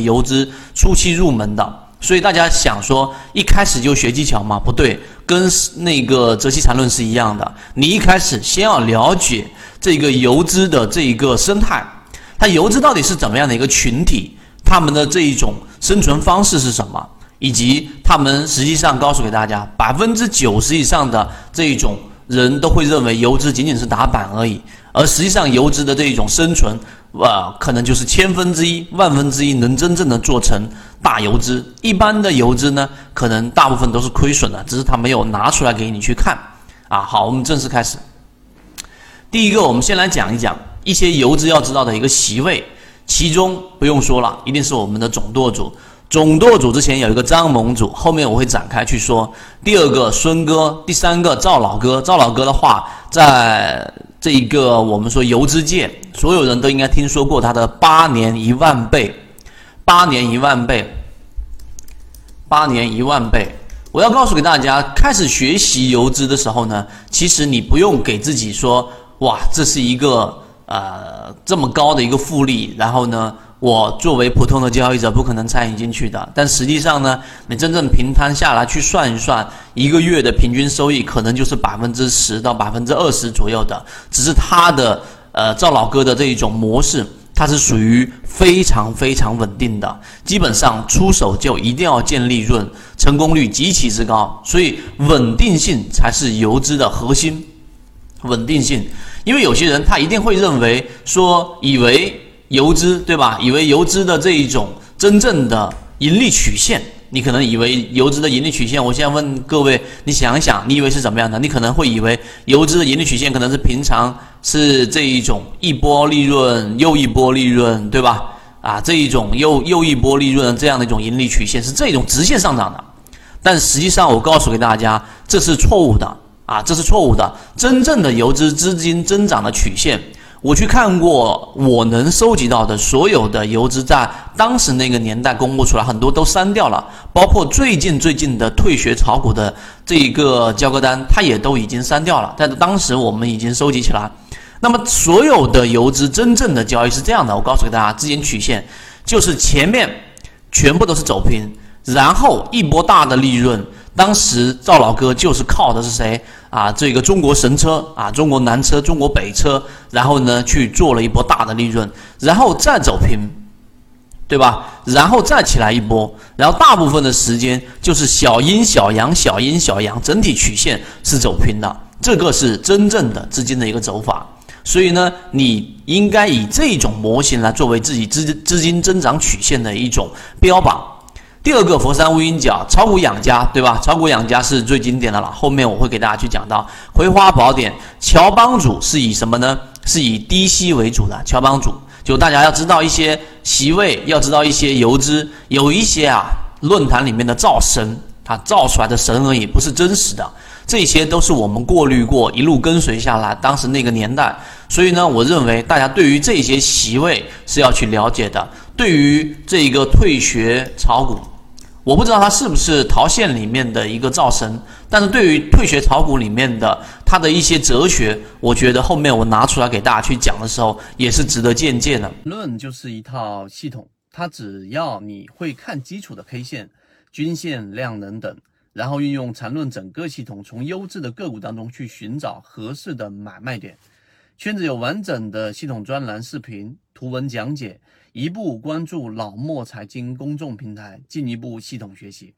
游资初期入门的。所以大家想说一开始就学技巧吗？不对，跟那个泽西缠论是一样的。你一开始先要了解这个游资的这一个生态，它游资到底是怎么样的一个群体，他们的这一种生存方式是什么，以及他们实际上告诉给大家，百分之九十以上的这一种人都会认为游资仅仅是打板而已，而实际上游资的这一种生存。哇，可能就是千分之一、万分之一能真正的做成大游资。一般的游资呢，可能大部分都是亏损的，只是他没有拿出来给你去看。啊，好，我们正式开始。第一个，我们先来讲一讲一些游资要知道的一个席位，其中不用说了，一定是我们的总舵主。总舵主之前有一个张盟主，后面我会展开去说。第二个孙哥，第三个赵老哥。赵老哥的话，在。这一个我们说游资界，所有人都应该听说过他的八年一万倍，八年一万倍，八年一万倍。我要告诉给大家，开始学习游资的时候呢，其实你不用给自己说，哇，这是一个呃这么高的一个复利，然后呢。我作为普通的交易者，不可能参与进去的。但实际上呢，你真正平摊下来去算一算，一个月的平均收益可能就是百分之十到百分之二十左右的。只是他的呃赵老哥的这一种模式，它是属于非常非常稳定的，基本上出手就一定要见利润，成功率极其之高。所以稳定性才是游资的核心，稳定性。因为有些人他一定会认为说，以为。游资对吧？以为游资的这一种真正的盈利曲线，你可能以为游资的盈利曲线。我现在问各位，你想一想，你以为是怎么样的？你可能会以为游资的盈利曲线可能是平常是这一种一波利润又一波利润，对吧？啊，这一种又又一波利润这样的一种盈利曲线是这种直线上涨的。但实际上，我告诉给大家，这是错误的啊，这是错误的。真正的游资资金增长的曲线。我去看过，我能收集到的所有的游资，在当时那个年代公布出来，很多都删掉了，包括最近最近的退学炒股的这一个交割单，它也都已经删掉了。但是当时我们已经收集起来。那么所有的游资真正的交易是这样的，我告诉给大家，资金曲线就是前面全部都是走平，然后一波大的利润。当时赵老哥就是靠的是谁啊？这个中国神车啊，中国南车、中国北车，然后呢去做了一波大的利润，然后再走平，对吧？然后再起来一波，然后大部分的时间就是小阴小阳、小阴小阳，整体曲线是走平的。这个是真正的资金的一个走法。所以呢，你应该以这种模型来作为自己资资金增长曲线的一种标榜。第二个佛山乌鹰角炒股养家，对吧？炒股养家是最经典的了。后面我会给大家去讲到葵花宝典，乔帮主是以什么呢？是以低吸为主的。乔帮主就大家要知道一些席位，要知道一些游资，有一些啊论坛里面的造神，他造出来的神而已，不是真实的。这些都是我们过滤过，一路跟随下来，当时那个年代。所以呢，我认为大家对于这些席位是要去了解的。对于这个退学炒股。我不知道它是不是陶县里面的一个造神，但是对于退学炒股里面的它的一些哲学，我觉得后面我拿出来给大家去讲的时候，也是值得借鉴的。论就是一套系统，它只要你会看基础的 K 线、均线、量能等，然后运用缠论整个系统，从优质的个股当中去寻找合适的买卖点。圈子有完整的系统专栏、视频、图文讲解。一步关注老莫财经公众平台，进一步系统学习。